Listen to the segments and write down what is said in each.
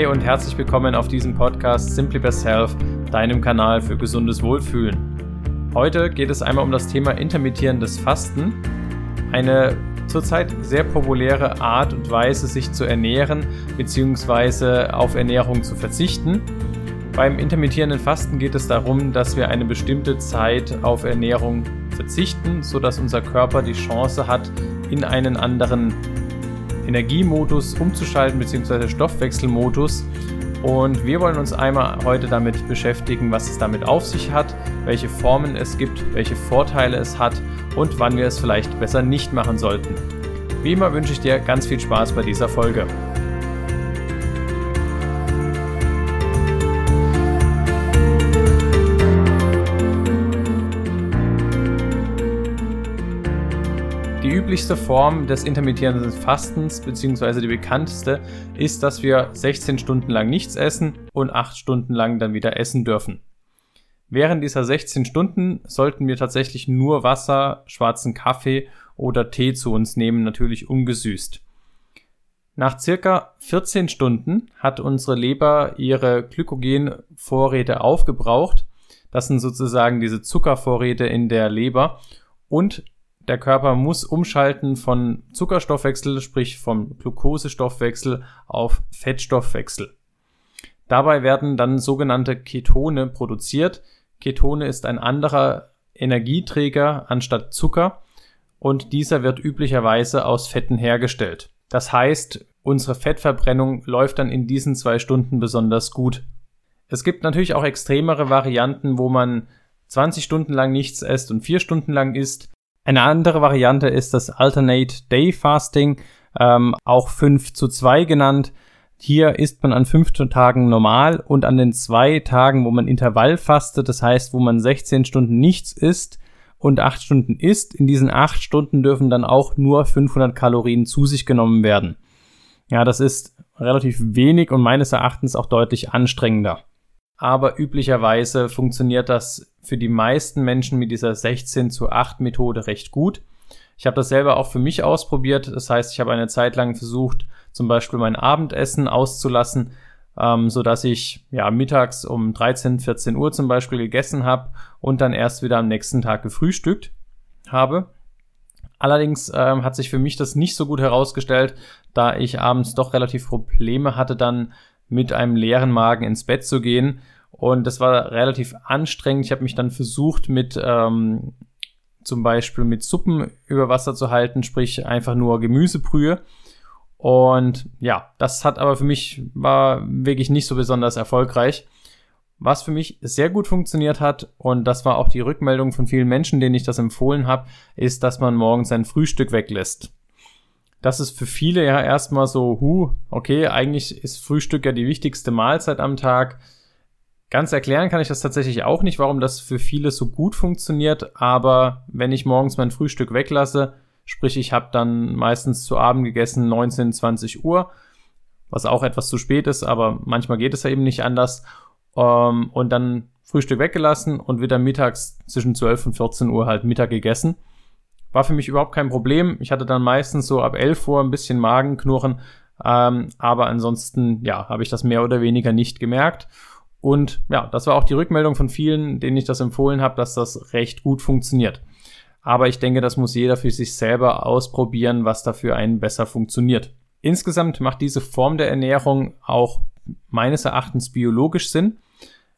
Hi und herzlich willkommen auf diesem Podcast Simply Best Health, deinem Kanal für gesundes Wohlfühlen. Heute geht es einmal um das Thema intermittierendes Fasten, eine zurzeit sehr populäre Art und Weise, sich zu ernähren bzw. auf Ernährung zu verzichten. Beim intermittierenden Fasten geht es darum, dass wir eine bestimmte Zeit auf Ernährung verzichten, sodass unser Körper die Chance hat, in einen anderen Energiemodus umzuschalten bzw. Stoffwechselmodus. Und wir wollen uns einmal heute damit beschäftigen, was es damit auf sich hat, welche Formen es gibt, welche Vorteile es hat und wann wir es vielleicht besser nicht machen sollten. Wie immer wünsche ich dir ganz viel Spaß bei dieser Folge. Üblichste Form des intermittierenden Fastens bzw. die bekannteste ist, dass wir 16 Stunden lang nichts essen und 8 Stunden lang dann wieder essen dürfen. Während dieser 16 Stunden sollten wir tatsächlich nur Wasser, schwarzen Kaffee oder Tee zu uns nehmen, natürlich ungesüßt. Nach circa 14 Stunden hat unsere Leber ihre Glykogenvorräte aufgebraucht. Das sind sozusagen diese Zuckervorräte in der Leber. Und der Körper muss umschalten von Zuckerstoffwechsel, sprich vom Glukosestoffwechsel auf Fettstoffwechsel. Dabei werden dann sogenannte Ketone produziert, Ketone ist ein anderer Energieträger anstatt Zucker und dieser wird üblicherweise aus Fetten hergestellt. Das heißt, unsere Fettverbrennung läuft dann in diesen zwei Stunden besonders gut. Es gibt natürlich auch extremere Varianten, wo man 20 Stunden lang nichts isst und 4 Stunden lang isst. Eine andere Variante ist das Alternate Day Fasting, ähm, auch 5 zu 2 genannt. Hier isst man an fünf Tagen normal und an den zwei Tagen, wo man Intervall fastet, das heißt, wo man 16 Stunden nichts isst und 8 Stunden isst, in diesen 8 Stunden dürfen dann auch nur 500 Kalorien zu sich genommen werden. Ja, das ist relativ wenig und meines Erachtens auch deutlich anstrengender. Aber üblicherweise funktioniert das für die meisten Menschen mit dieser 16 zu 8 Methode recht gut. Ich habe das selber auch für mich ausprobiert. Das heißt, ich habe eine Zeit lang versucht, zum Beispiel mein Abendessen auszulassen, ähm, so dass ich ja mittags um 13, 14 Uhr zum Beispiel gegessen habe und dann erst wieder am nächsten Tag gefrühstückt habe. Allerdings ähm, hat sich für mich das nicht so gut herausgestellt, da ich abends doch relativ Probleme hatte, dann mit einem leeren Magen ins Bett zu gehen. Und das war relativ anstrengend. Ich habe mich dann versucht, mit ähm, zum Beispiel mit Suppen über Wasser zu halten, sprich einfach nur Gemüsebrühe. Und ja, das hat aber für mich war wirklich nicht so besonders erfolgreich. Was für mich sehr gut funktioniert hat, und das war auch die Rückmeldung von vielen Menschen, denen ich das empfohlen habe, ist, dass man morgens sein Frühstück weglässt. Das ist für viele ja erstmal so, hu, okay, eigentlich ist Frühstück ja die wichtigste Mahlzeit am Tag Ganz erklären kann ich das tatsächlich auch nicht, warum das für viele so gut funktioniert, aber wenn ich morgens mein Frühstück weglasse, sprich ich habe dann meistens zu Abend gegessen 19, 20 Uhr, was auch etwas zu spät ist, aber manchmal geht es ja eben nicht anders, ähm, und dann Frühstück weggelassen und wieder mittags zwischen 12 und 14 Uhr halt Mittag gegessen. War für mich überhaupt kein Problem. Ich hatte dann meistens so ab 11 Uhr ein bisschen Magenknurren, ähm, aber ansonsten, ja, habe ich das mehr oder weniger nicht gemerkt. Und ja, das war auch die Rückmeldung von vielen, denen ich das empfohlen habe, dass das recht gut funktioniert. Aber ich denke, das muss jeder für sich selber ausprobieren, was dafür einen besser funktioniert. Insgesamt macht diese Form der Ernährung auch meines Erachtens biologisch Sinn.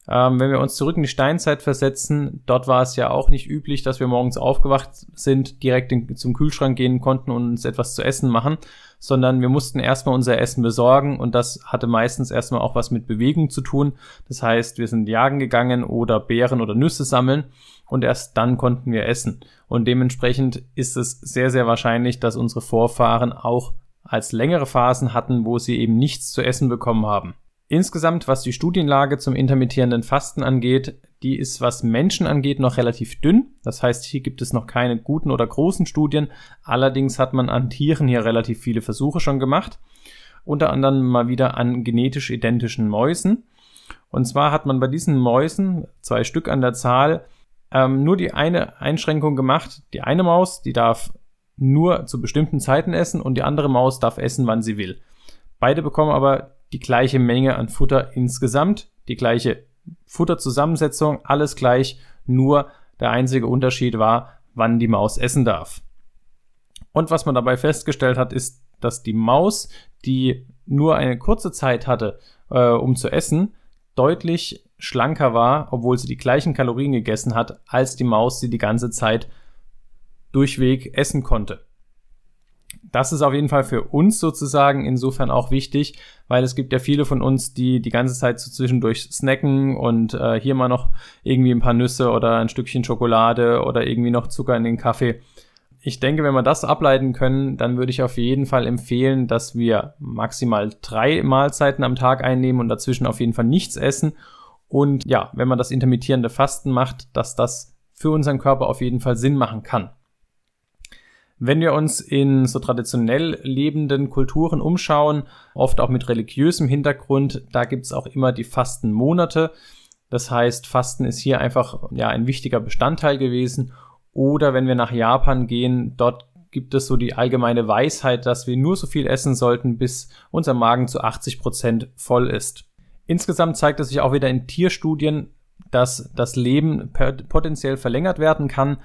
Ähm, wenn wir uns zurück in die Steinzeit versetzen, dort war es ja auch nicht üblich, dass wir morgens aufgewacht sind, direkt in, zum Kühlschrank gehen konnten und uns etwas zu essen machen, sondern wir mussten erstmal unser Essen besorgen und das hatte meistens erstmal auch was mit Bewegung zu tun. Das heißt, wir sind jagen gegangen oder Beeren oder Nüsse sammeln und erst dann konnten wir essen. Und dementsprechend ist es sehr, sehr wahrscheinlich, dass unsere Vorfahren auch als längere Phasen hatten, wo sie eben nichts zu essen bekommen haben. Insgesamt, was die Studienlage zum intermittierenden Fasten angeht, die ist, was Menschen angeht, noch relativ dünn. Das heißt, hier gibt es noch keine guten oder großen Studien. Allerdings hat man an Tieren hier relativ viele Versuche schon gemacht. Unter anderem mal wieder an genetisch identischen Mäusen. Und zwar hat man bei diesen Mäusen, zwei Stück an der Zahl, ähm, nur die eine Einschränkung gemacht. Die eine Maus, die darf nur zu bestimmten Zeiten essen und die andere Maus darf essen, wann sie will. Beide bekommen aber die gleiche Menge an Futter insgesamt, die gleiche Futterzusammensetzung, alles gleich, nur der einzige Unterschied war, wann die Maus essen darf. Und was man dabei festgestellt hat, ist, dass die Maus, die nur eine kurze Zeit hatte, äh, um zu essen, deutlich schlanker war, obwohl sie die gleichen Kalorien gegessen hat, als die Maus, die die ganze Zeit durchweg essen konnte. Das ist auf jeden Fall für uns sozusagen insofern auch wichtig, weil es gibt ja viele von uns, die die ganze Zeit so zwischendurch snacken und äh, hier mal noch irgendwie ein paar Nüsse oder ein Stückchen Schokolade oder irgendwie noch Zucker in den Kaffee ich denke, wenn wir das ableiten können, dann würde ich auf jeden Fall empfehlen, dass wir maximal drei Mahlzeiten am Tag einnehmen und dazwischen auf jeden Fall nichts essen. Und ja, wenn man das intermittierende Fasten macht, dass das für unseren Körper auf jeden Fall Sinn machen kann. Wenn wir uns in so traditionell lebenden Kulturen umschauen, oft auch mit religiösem Hintergrund, da gibt's auch immer die Fastenmonate. Das heißt, Fasten ist hier einfach ja ein wichtiger Bestandteil gewesen oder wenn wir nach Japan gehen, dort gibt es so die allgemeine Weisheit, dass wir nur so viel essen sollten, bis unser Magen zu 80 Prozent voll ist. Insgesamt zeigt es sich auch wieder in Tierstudien, dass das Leben potenziell verlängert werden kann.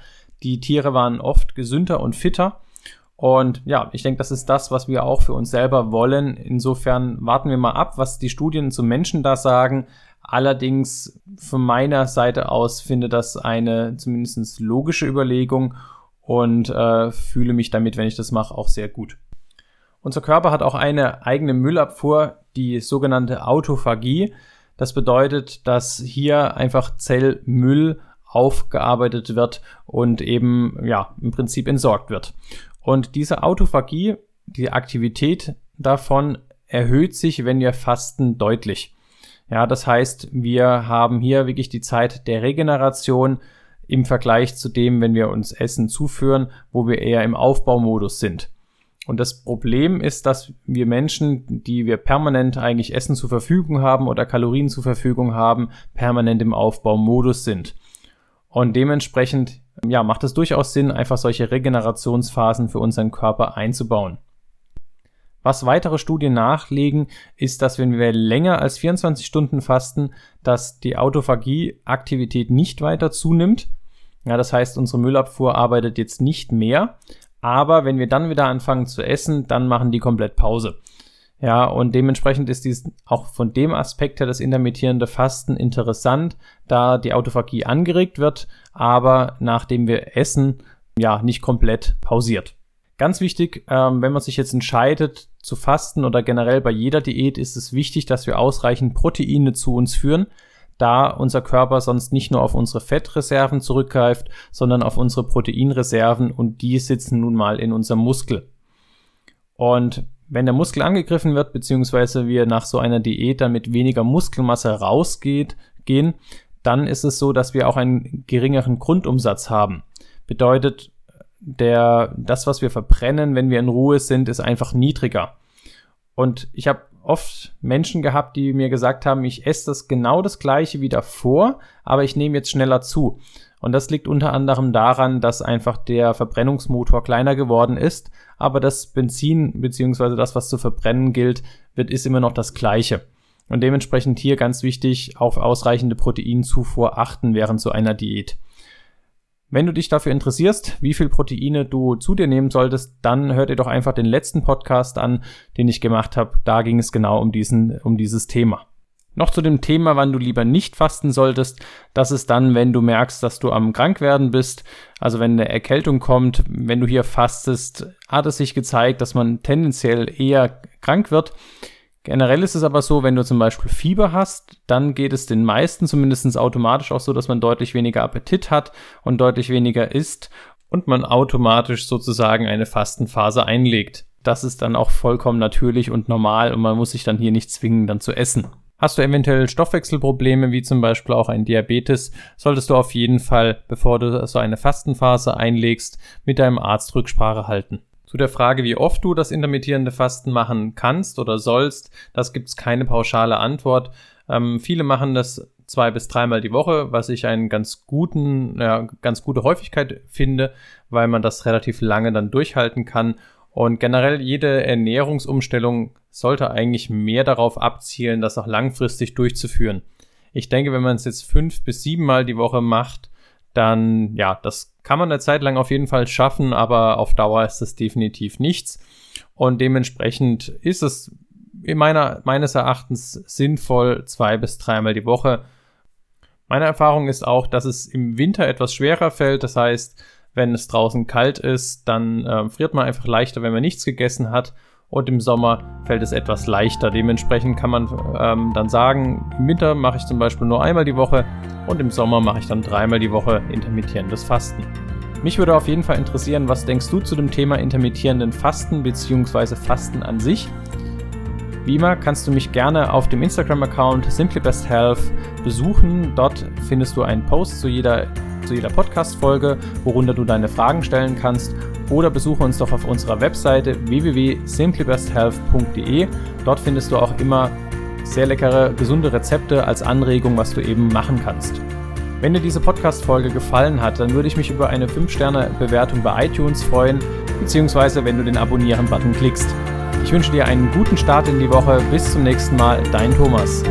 Die Tiere waren oft gesünder und fitter. Und ja, ich denke, das ist das, was wir auch für uns selber wollen. Insofern warten wir mal ab, was die Studien zum Menschen da sagen. Allerdings von meiner Seite aus finde das eine zumindest logische Überlegung und äh, fühle mich damit, wenn ich das mache, auch sehr gut. Unser Körper hat auch eine eigene Müllabfuhr, die sogenannte Autophagie. Das bedeutet, dass hier einfach Zellmüll aufgearbeitet wird und eben ja im Prinzip entsorgt wird. Und diese Autophagie, die Aktivität davon erhöht sich, wenn wir fasten, deutlich. Ja, das heißt, wir haben hier wirklich die Zeit der Regeneration im Vergleich zu dem, wenn wir uns Essen zuführen, wo wir eher im Aufbaumodus sind. Und das Problem ist, dass wir Menschen, die wir permanent eigentlich Essen zur Verfügung haben oder Kalorien zur Verfügung haben, permanent im Aufbaumodus sind. Und dementsprechend, ja, macht es durchaus Sinn, einfach solche Regenerationsphasen für unseren Körper einzubauen. Was weitere Studien nachlegen, ist, dass wenn wir länger als 24 Stunden fasten, dass die Autophagie-Aktivität nicht weiter zunimmt. Ja, das heißt, unsere Müllabfuhr arbeitet jetzt nicht mehr. Aber wenn wir dann wieder anfangen zu essen, dann machen die komplett Pause. Ja, und dementsprechend ist dies auch von dem Aspekt her das intermittierende Fasten interessant, da die Autophagie angeregt wird, aber nachdem wir essen, ja, nicht komplett pausiert. Ganz wichtig, ähm, wenn man sich jetzt entscheidet zu fasten oder generell bei jeder Diät, ist es wichtig, dass wir ausreichend Proteine zu uns führen, da unser Körper sonst nicht nur auf unsere Fettreserven zurückgreift, sondern auf unsere Proteinreserven und die sitzen nun mal in unserem Muskel. Und wenn der Muskel angegriffen wird, beziehungsweise wir nach so einer Diät dann mit weniger Muskelmasse rausgeht, gehen, dann ist es so, dass wir auch einen geringeren Grundumsatz haben. Bedeutet, der, das, was wir verbrennen, wenn wir in Ruhe sind, ist einfach niedriger. Und ich habe oft Menschen gehabt, die mir gesagt haben, ich esse das genau das gleiche wie davor, aber ich nehme jetzt schneller zu. Und das liegt unter anderem daran, dass einfach der Verbrennungsmotor kleiner geworden ist, aber das Benzin beziehungsweise das, was zu verbrennen gilt, wird ist immer noch das gleiche. Und dementsprechend hier ganz wichtig auf ausreichende Proteinzufuhr achten während so einer Diät. Wenn du dich dafür interessierst, wie viel Proteine du zu dir nehmen solltest, dann hör dir doch einfach den letzten Podcast an, den ich gemacht habe. Da ging es genau um diesen, um dieses Thema. Noch zu dem Thema, wann du lieber nicht fasten solltest. Das ist dann, wenn du merkst, dass du am Krankwerden bist. Also wenn eine Erkältung kommt, wenn du hier fastest, hat es sich gezeigt, dass man tendenziell eher krank wird. Generell ist es aber so, wenn du zum Beispiel Fieber hast, dann geht es den meisten zumindest automatisch auch so, dass man deutlich weniger Appetit hat und deutlich weniger isst und man automatisch sozusagen eine Fastenphase einlegt. Das ist dann auch vollkommen natürlich und normal und man muss sich dann hier nicht zwingen, dann zu essen. Hast du eventuell Stoffwechselprobleme, wie zum Beispiel auch ein Diabetes, solltest du auf jeden Fall, bevor du so eine Fastenphase einlegst, mit deinem Arzt Rücksprache halten. Zu der Frage, wie oft du das intermittierende Fasten machen kannst oder sollst, das gibt es keine pauschale Antwort. Ähm, viele machen das zwei bis dreimal die Woche, was ich einen ganz guten, ja, ganz gute Häufigkeit finde, weil man das relativ lange dann durchhalten kann. Und generell jede Ernährungsumstellung sollte eigentlich mehr darauf abzielen, das auch langfristig durchzuführen. Ich denke, wenn man es jetzt fünf bis sieben Mal die Woche macht, dann ja, das kann man eine Zeit lang auf jeden Fall schaffen, aber auf Dauer ist das definitiv nichts. Und dementsprechend ist es in meiner, meines Erachtens sinnvoll, zwei bis dreimal die Woche. Meine Erfahrung ist auch, dass es im Winter etwas schwerer fällt. Das heißt, wenn es draußen kalt ist, dann äh, friert man einfach leichter, wenn man nichts gegessen hat. Und im Sommer fällt es etwas leichter. Dementsprechend kann man ähm, dann sagen, im Winter mache ich zum Beispiel nur einmal die Woche und im Sommer mache ich dann dreimal die Woche intermittierendes Fasten. Mich würde auf jeden Fall interessieren, was denkst du zu dem Thema intermittierenden Fasten bzw. Fasten an sich? Wie immer kannst du mich gerne auf dem Instagram-Account simplybesthealth besuchen. Dort findest du einen Post zu jeder, zu jeder Podcast-Folge, worunter du deine Fragen stellen kannst. Oder besuche uns doch auf unserer Webseite www.simplybesthealth.de. Dort findest du auch immer sehr leckere, gesunde Rezepte als Anregung, was du eben machen kannst. Wenn dir diese Podcast-Folge gefallen hat, dann würde ich mich über eine 5-Sterne-Bewertung bei iTunes freuen, beziehungsweise wenn du den Abonnieren-Button klickst. Ich wünsche dir einen guten Start in die Woche. Bis zum nächsten Mal, dein Thomas.